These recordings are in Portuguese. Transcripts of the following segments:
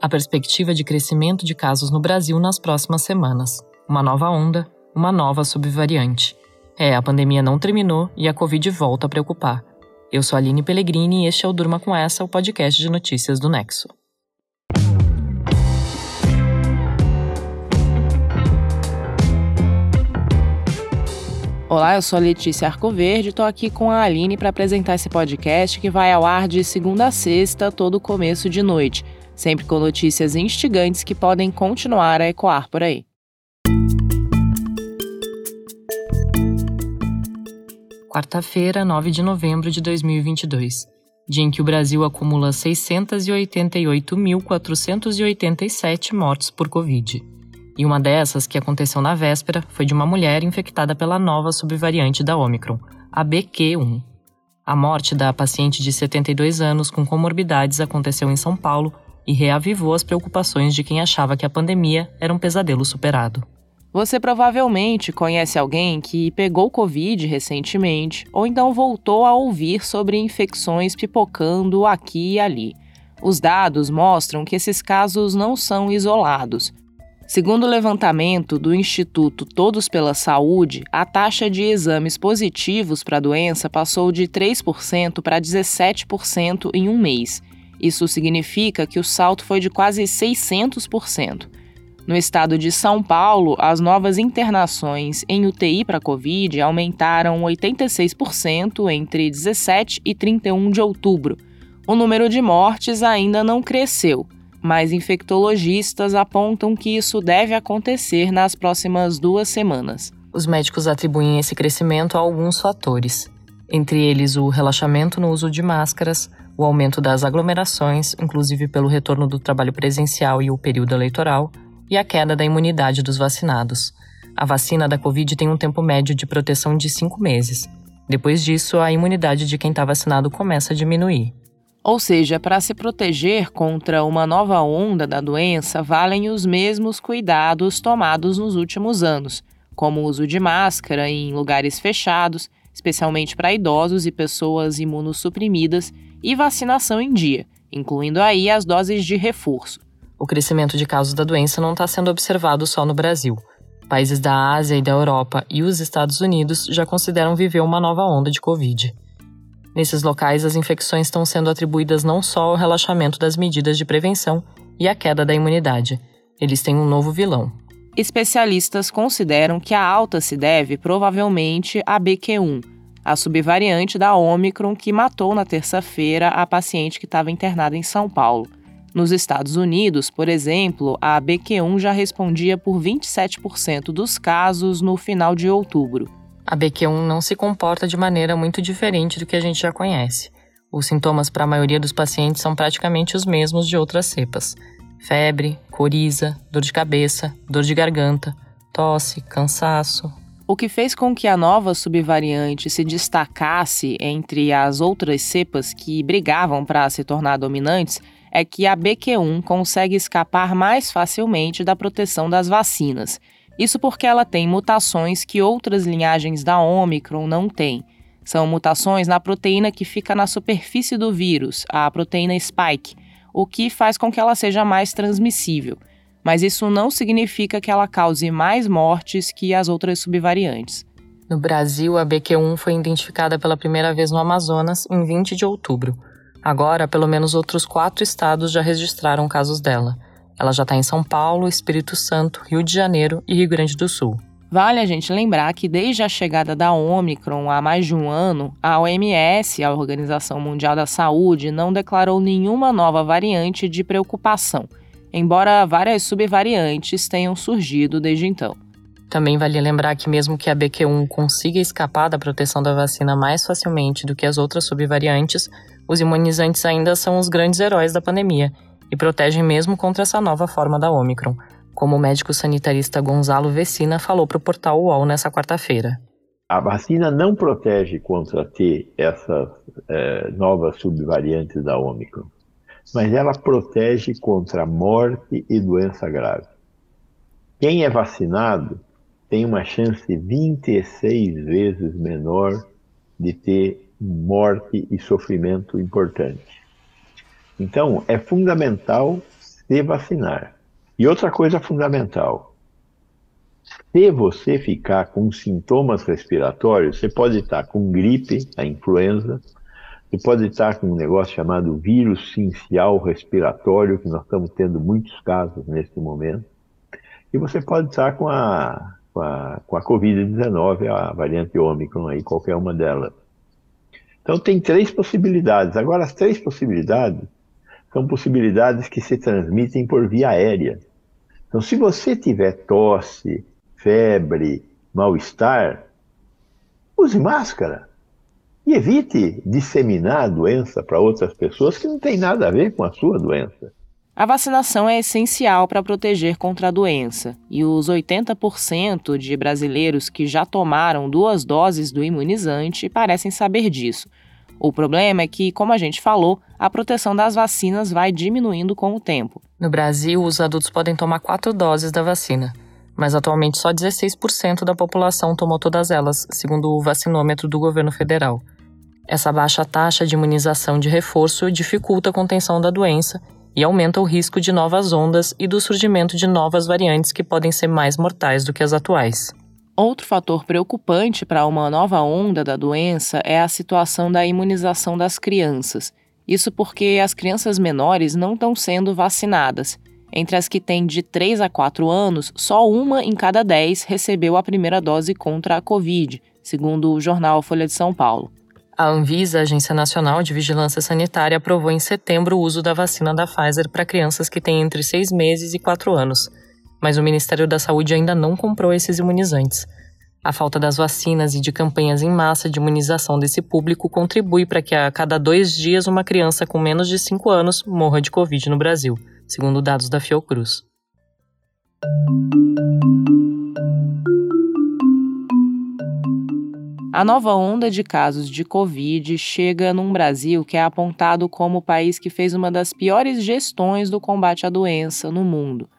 a perspectiva de crescimento de casos no Brasil nas próximas semanas. Uma nova onda, uma nova subvariante. É, a pandemia não terminou e a Covid volta a preocupar. Eu sou Aline Pellegrini e este é o Durma com Essa, o podcast de notícias do Nexo. Olá, eu sou Letícia Arcoverde e estou aqui com a Aline para apresentar esse podcast que vai ao ar de segunda a sexta, todo começo de noite, sempre com notícias instigantes que podem continuar a ecoar por aí. Quarta-feira, 9 de novembro de 2022, dia em que o Brasil acumula 688.487 mortes por Covid. E uma dessas, que aconteceu na véspera, foi de uma mulher infectada pela nova subvariante da Omicron, a BQ1. A morte da paciente de 72 anos com comorbidades aconteceu em São Paulo e reavivou as preocupações de quem achava que a pandemia era um pesadelo superado. Você provavelmente conhece alguém que pegou Covid recentemente ou então voltou a ouvir sobre infecções pipocando aqui e ali. Os dados mostram que esses casos não são isolados. Segundo o levantamento do Instituto Todos pela Saúde, a taxa de exames positivos para a doença passou de 3% para 17% em um mês. Isso significa que o salto foi de quase 600%. No estado de São Paulo, as novas internações em UTI para Covid aumentaram 86% entre 17 e 31 de outubro. O número de mortes ainda não cresceu mas infectologistas apontam que isso deve acontecer nas próximas duas semanas. Os médicos atribuem esse crescimento a alguns fatores, entre eles o relaxamento no uso de máscaras, o aumento das aglomerações, inclusive pelo retorno do trabalho presencial e o período eleitoral, e a queda da imunidade dos vacinados. A vacina da Covid tem um tempo médio de proteção de cinco meses. Depois disso, a imunidade de quem está vacinado começa a diminuir. Ou seja, para se proteger contra uma nova onda da doença, valem os mesmos cuidados tomados nos últimos anos, como o uso de máscara em lugares fechados, especialmente para idosos e pessoas imunossuprimidas, e vacinação em dia, incluindo aí as doses de reforço. O crescimento de casos da doença não está sendo observado só no Brasil. Países da Ásia e da Europa e os Estados Unidos já consideram viver uma nova onda de Covid. Nesses locais, as infecções estão sendo atribuídas não só ao relaxamento das medidas de prevenção e à queda da imunidade. Eles têm um novo vilão. Especialistas consideram que a alta se deve provavelmente à BQ1, a subvariante da Omicron que matou na terça-feira a paciente que estava internada em São Paulo. Nos Estados Unidos, por exemplo, a BQ1 já respondia por 27% dos casos no final de outubro a BQ1 não se comporta de maneira muito diferente do que a gente já conhece. Os sintomas para a maioria dos pacientes são praticamente os mesmos de outras cepas: febre, coriza, dor de cabeça, dor de garganta, tosse, cansaço. O que fez com que a nova subvariante se destacasse entre as outras cepas que brigavam para se tornar dominantes é que a BQ1 consegue escapar mais facilmente da proteção das vacinas isso porque ela tem mutações que outras linhagens da Omicron não têm. São mutações na proteína que fica na superfície do vírus, a proteína spike, o que faz com que ela seja mais transmissível. Mas isso não significa que ela cause mais mortes que as outras subvariantes. No Brasil, a BQ1 foi identificada pela primeira vez no Amazonas em 20 de outubro. Agora, pelo menos outros quatro estados já registraram casos dela. Ela já está em São Paulo, Espírito Santo, Rio de Janeiro e Rio Grande do Sul. Vale a gente lembrar que desde a chegada da Omicron há mais de um ano, a OMS, a Organização Mundial da Saúde, não declarou nenhuma nova variante de preocupação, embora várias subvariantes tenham surgido desde então. Também vale lembrar que, mesmo que a BQ1 consiga escapar da proteção da vacina mais facilmente do que as outras subvariantes, os imunizantes ainda são os grandes heróis da pandemia e protegem mesmo contra essa nova forma da Omicron, como o médico sanitarista Gonzalo Vecina falou para o portal UOL nessa quarta-feira. A vacina não protege contra ter essas é, novas subvariantes da Omicron, mas ela protege contra morte e doença grave. Quem é vacinado tem uma chance 26 vezes menor de ter morte e sofrimento importante. Então, é fundamental se vacinar. E outra coisa fundamental: se você ficar com sintomas respiratórios, você pode estar com gripe, a influenza, você pode estar com um negócio chamado vírus sincial respiratório, que nós estamos tendo muitos casos neste momento, e você pode estar com a, com a, com a Covid-19, a variante Ômicron, aí, qualquer uma delas. Então, tem três possibilidades. Agora, as três possibilidades são possibilidades que se transmitem por via aérea. Então, se você tiver tosse, febre, mal-estar, use máscara e evite disseminar a doença para outras pessoas que não tem nada a ver com a sua doença. A vacinação é essencial para proteger contra a doença, e os 80% de brasileiros que já tomaram duas doses do imunizante parecem saber disso. O problema é que, como a gente falou, a proteção das vacinas vai diminuindo com o tempo. No Brasil, os adultos podem tomar quatro doses da vacina, mas atualmente só 16% da população tomou todas elas, segundo o vacinômetro do governo federal. Essa baixa taxa de imunização de reforço dificulta a contenção da doença e aumenta o risco de novas ondas e do surgimento de novas variantes que podem ser mais mortais do que as atuais. Outro fator preocupante para uma nova onda da doença é a situação da imunização das crianças. Isso porque as crianças menores não estão sendo vacinadas. Entre as que têm de 3 a 4 anos, só uma em cada 10 recebeu a primeira dose contra a Covid, segundo o jornal Folha de São Paulo. A Anvisa, Agência Nacional de Vigilância Sanitária, aprovou em setembro o uso da vacina da Pfizer para crianças que têm entre 6 meses e 4 anos mas o Ministério da Saúde ainda não comprou esses imunizantes. A falta das vacinas e de campanhas em massa de imunização desse público contribui para que a cada dois dias uma criança com menos de 5 anos morra de Covid no Brasil, segundo dados da Fiocruz. A nova onda de casos de Covid chega num Brasil que é apontado como o país que fez uma das piores gestões do combate à doença no mundo.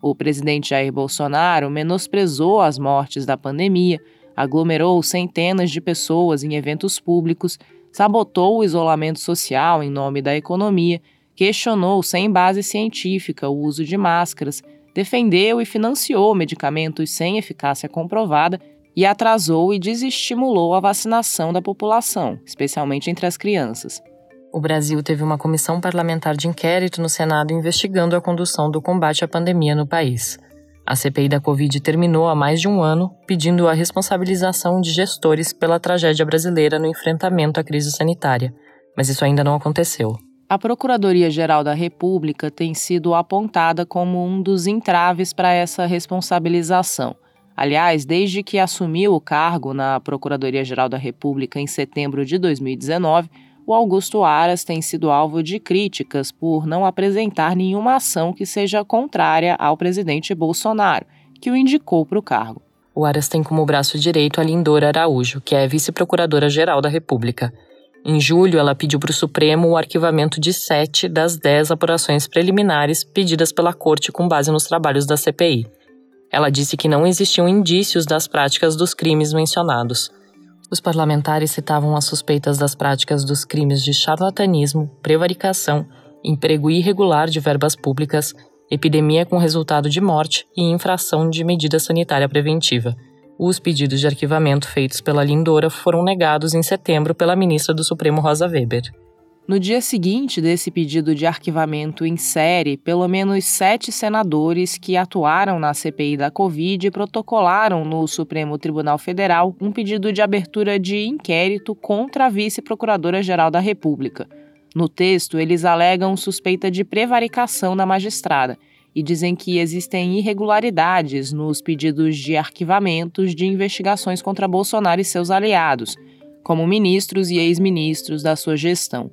O presidente Jair Bolsonaro menosprezou as mortes da pandemia, aglomerou centenas de pessoas em eventos públicos, sabotou o isolamento social em nome da economia, questionou sem base científica o uso de máscaras, defendeu e financiou medicamentos sem eficácia comprovada e atrasou e desestimulou a vacinação da população, especialmente entre as crianças. O Brasil teve uma comissão parlamentar de inquérito no Senado investigando a condução do combate à pandemia no país. A CPI da Covid terminou há mais de um ano, pedindo a responsabilização de gestores pela tragédia brasileira no enfrentamento à crise sanitária, mas isso ainda não aconteceu. A Procuradoria-Geral da República tem sido apontada como um dos entraves para essa responsabilização. Aliás, desde que assumiu o cargo na Procuradoria-Geral da República em setembro de 2019, o Augusto Aras tem sido alvo de críticas por não apresentar nenhuma ação que seja contrária ao presidente Bolsonaro, que o indicou para o cargo. O Aras tem como braço direito a Lindora Araújo, que é vice-procuradora-geral da República. Em julho, ela pediu para o Supremo o arquivamento de sete das dez apurações preliminares pedidas pela Corte com base nos trabalhos da CPI. Ela disse que não existiam indícios das práticas dos crimes mencionados. Os parlamentares citavam as suspeitas das práticas dos crimes de charlatanismo, prevaricação, emprego irregular de verbas públicas, epidemia com resultado de morte e infração de medida sanitária preventiva. Os pedidos de arquivamento feitos pela Lindora foram negados em setembro pela ministra do Supremo Rosa Weber. No dia seguinte desse pedido de arquivamento em série, pelo menos sete senadores que atuaram na CPI da Covid protocolaram no Supremo Tribunal Federal um pedido de abertura de inquérito contra a vice-procuradora-geral da República. No texto, eles alegam suspeita de prevaricação da magistrada e dizem que existem irregularidades nos pedidos de arquivamentos de investigações contra Bolsonaro e seus aliados, como ministros e ex-ministros da sua gestão.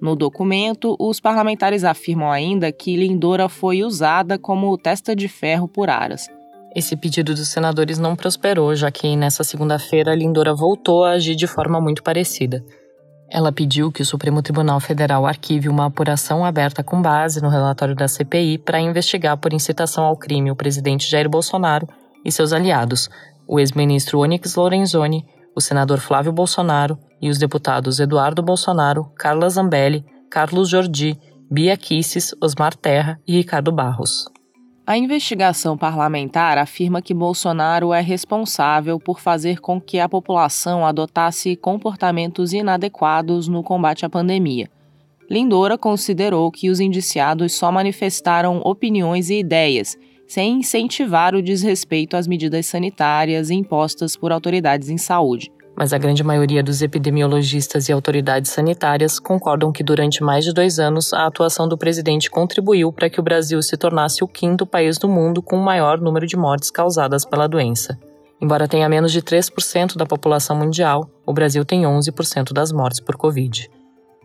No documento, os parlamentares afirmam ainda que Lindora foi usada como testa de ferro por Aras. Esse pedido dos senadores não prosperou, já que nessa segunda-feira Lindora voltou a agir de forma muito parecida. Ela pediu que o Supremo Tribunal Federal arquive uma apuração aberta com base no relatório da CPI para investigar por incitação ao crime o presidente Jair Bolsonaro e seus aliados, o ex-ministro Onyx Lorenzoni, o senador Flávio Bolsonaro e os deputados Eduardo Bolsonaro, Carla Zambelli, Carlos Jordi Bia Kisses, Osmar Terra e Ricardo Barros. A investigação parlamentar afirma que Bolsonaro é responsável por fazer com que a população adotasse comportamentos inadequados no combate à pandemia. Lindora considerou que os indiciados só manifestaram opiniões e ideias, sem incentivar o desrespeito às medidas sanitárias impostas por autoridades em saúde mas a grande maioria dos epidemiologistas e autoridades sanitárias concordam que durante mais de dois anos a atuação do presidente contribuiu para que o Brasil se tornasse o quinto país do mundo com o maior número de mortes causadas pela doença. Embora tenha menos de 3% da população mundial, o Brasil tem 11% das mortes por Covid.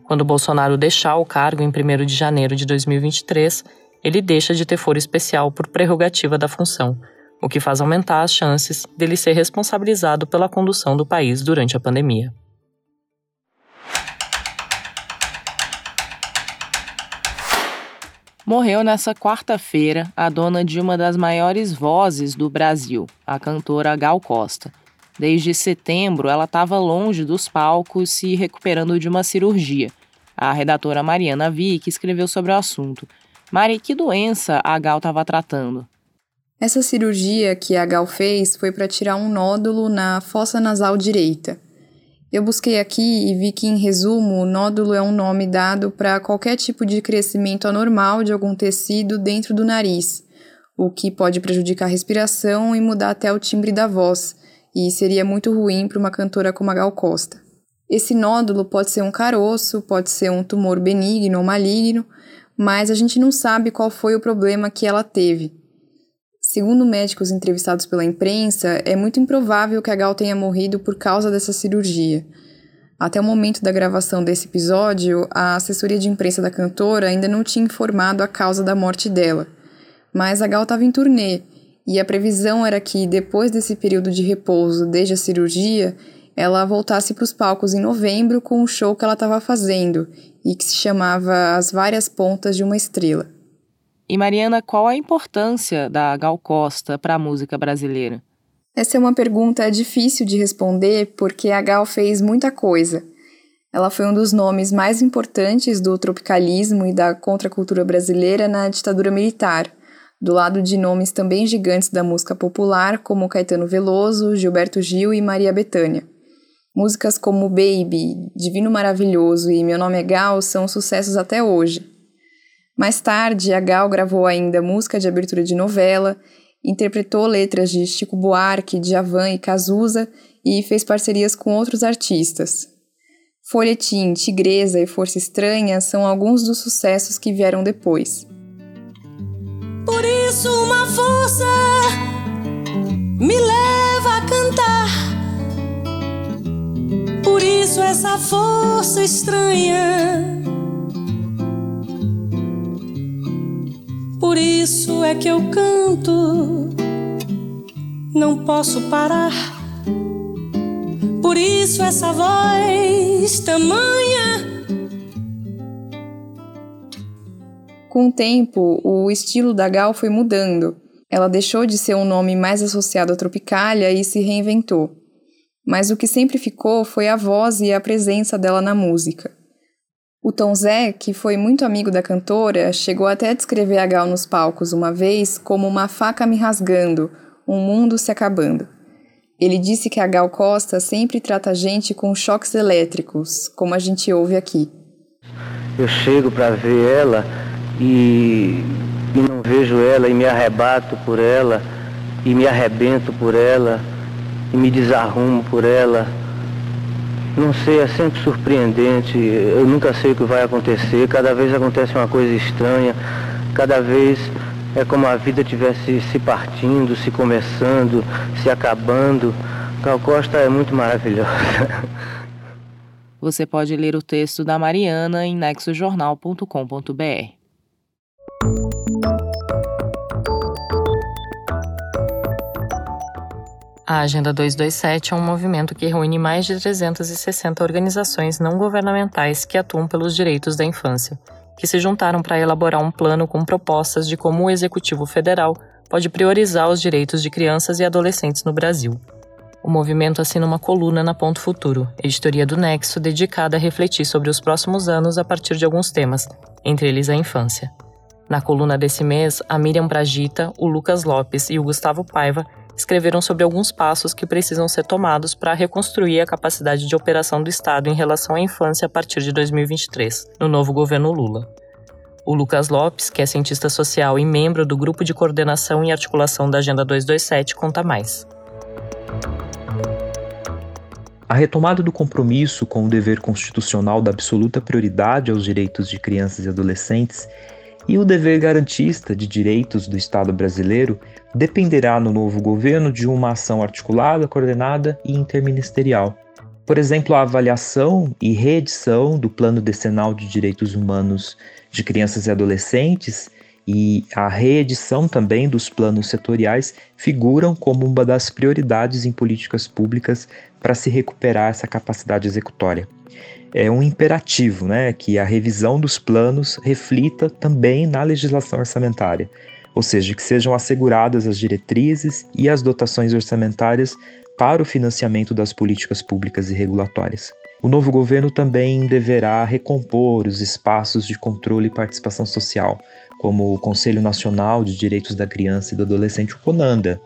Quando Bolsonaro deixar o cargo em 1 de janeiro de 2023, ele deixa de ter foro especial por prerrogativa da função, o que faz aumentar as chances dele ser responsabilizado pela condução do país durante a pandemia. Morreu nessa quarta-feira a dona de uma das maiores vozes do Brasil, a cantora Gal Costa. Desde setembro, ela estava longe dos palcos, se recuperando de uma cirurgia. A redatora Mariana Vick escreveu sobre o assunto. Mari, que doença a Gal estava tratando? Essa cirurgia que a Gal fez foi para tirar um nódulo na fossa nasal direita. Eu busquei aqui e vi que, em resumo, o nódulo é um nome dado para qualquer tipo de crescimento anormal de algum tecido dentro do nariz, o que pode prejudicar a respiração e mudar até o timbre da voz, e seria muito ruim para uma cantora como a Gal Costa. Esse nódulo pode ser um caroço, pode ser um tumor benigno ou maligno, mas a gente não sabe qual foi o problema que ela teve. Segundo médicos entrevistados pela imprensa, é muito improvável que a Gal tenha morrido por causa dessa cirurgia. Até o momento da gravação desse episódio, a assessoria de imprensa da cantora ainda não tinha informado a causa da morte dela. Mas a Gal estava em turnê e a previsão era que, depois desse período de repouso desde a cirurgia, ela voltasse para os palcos em novembro com o show que ela estava fazendo e que se chamava As Várias Pontas de uma Estrela. E Mariana, qual a importância da Gal Costa para a música brasileira? Essa é uma pergunta difícil de responder porque a Gal fez muita coisa. Ela foi um dos nomes mais importantes do tropicalismo e da contracultura brasileira na ditadura militar, do lado de nomes também gigantes da música popular como Caetano Veloso, Gilberto Gil e Maria Bethânia. Músicas como Baby, Divino Maravilhoso e Meu Nome é Gal são sucessos até hoje. Mais tarde, a Gal gravou ainda música de abertura de novela, interpretou letras de Chico Buarque, Djavan e Cazuza e fez parcerias com outros artistas. Folhetim, Tigresa e Força Estranha são alguns dos sucessos que vieram depois. Por isso uma força me leva a cantar. Isso essa força estranha Por isso é que eu canto, não posso parar. Por isso essa voz tamanha. Com o tempo, o estilo da Gal foi mudando. Ela deixou de ser um nome mais associado à Tropicália e se reinventou. Mas o que sempre ficou foi a voz e a presença dela na música. O Tom Zé, que foi muito amigo da cantora, chegou até a descrever a Gal nos palcos uma vez como uma faca me rasgando, um mundo se acabando. Ele disse que a Gal Costa sempre trata a gente com choques elétricos, como a gente ouve aqui. Eu chego para ver ela e, e não vejo ela e me arrebato por ela e me arrebento por ela e me desarrumo por ela não sei, é sempre surpreendente. Eu nunca sei o que vai acontecer. Cada vez acontece uma coisa estranha. Cada vez é como a vida tivesse se partindo, se começando, se acabando. Gal Costa é muito maravilhosa. Você pode ler o texto da Mariana em nexojornal.com.br. A Agenda 227 é um movimento que reúne mais de 360 organizações não governamentais que atuam pelos direitos da infância, que se juntaram para elaborar um plano com propostas de como o Executivo Federal pode priorizar os direitos de crianças e adolescentes no Brasil. O movimento assina uma coluna na Ponto Futuro, editoria do Nexo, dedicada a refletir sobre os próximos anos a partir de alguns temas, entre eles a infância. Na coluna desse mês, a Miriam Bragita, o Lucas Lopes e o Gustavo Paiva escreveram sobre alguns passos que precisam ser tomados para reconstruir a capacidade de operação do Estado em relação à infância a partir de 2023, no novo governo Lula. O Lucas Lopes, que é cientista social e membro do Grupo de Coordenação e Articulação da Agenda 227, conta mais. A retomada do compromisso com o dever constitucional da absoluta prioridade aos direitos de crianças e adolescentes e o dever garantista de direitos do Estado brasileiro dependerá no novo governo de uma ação articulada, coordenada e interministerial. Por exemplo, a avaliação e reedição do Plano Decenal de Direitos Humanos de Crianças e Adolescentes e a reedição também dos planos setoriais figuram como uma das prioridades em políticas públicas para se recuperar essa capacidade executória. É um imperativo né, que a revisão dos planos reflita também na legislação orçamentária, ou seja, que sejam asseguradas as diretrizes e as dotações orçamentárias para o financiamento das políticas públicas e regulatórias. O novo governo também deverá recompor os espaços de controle e participação social, como o Conselho Nacional de Direitos da Criança e do Adolescente, o CONANDA,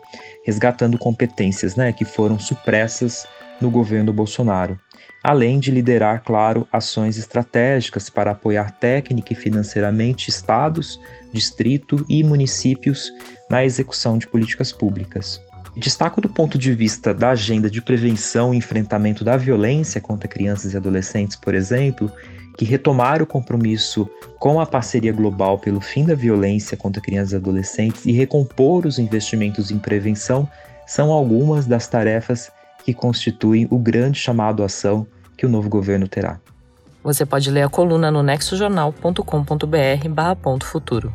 resgatando competências né, que foram supressas no governo Bolsonaro, além de liderar, claro, ações estratégicas para apoiar técnica e financeiramente estados, distrito e municípios na execução de políticas públicas. Destaco do ponto de vista da agenda de prevenção e enfrentamento da violência contra crianças e adolescentes, por exemplo, que retomar o compromisso com a parceria global pelo fim da violência contra crianças e adolescentes e recompor os investimentos em prevenção são algumas das tarefas que constituem o grande chamado ação que o novo governo terá. Você pode ler a coluna no nexojornal.com.br/barra futuro.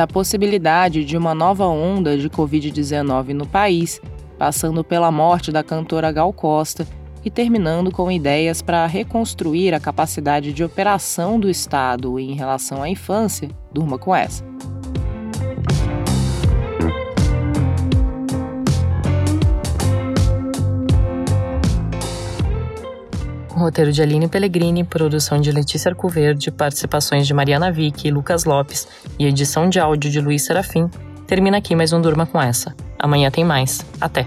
da possibilidade de uma nova onda de Covid-19 no país, passando pela morte da cantora Gal Costa e terminando com ideias para reconstruir a capacidade de operação do Estado em relação à infância, durma com essa. Roteiro de Aline Pellegrini, produção de Letícia Arcoverde, participações de Mariana Vick e Lucas Lopes e edição de áudio de Luiz Serafim, termina aqui mais um Durma com essa. Amanhã tem mais. Até!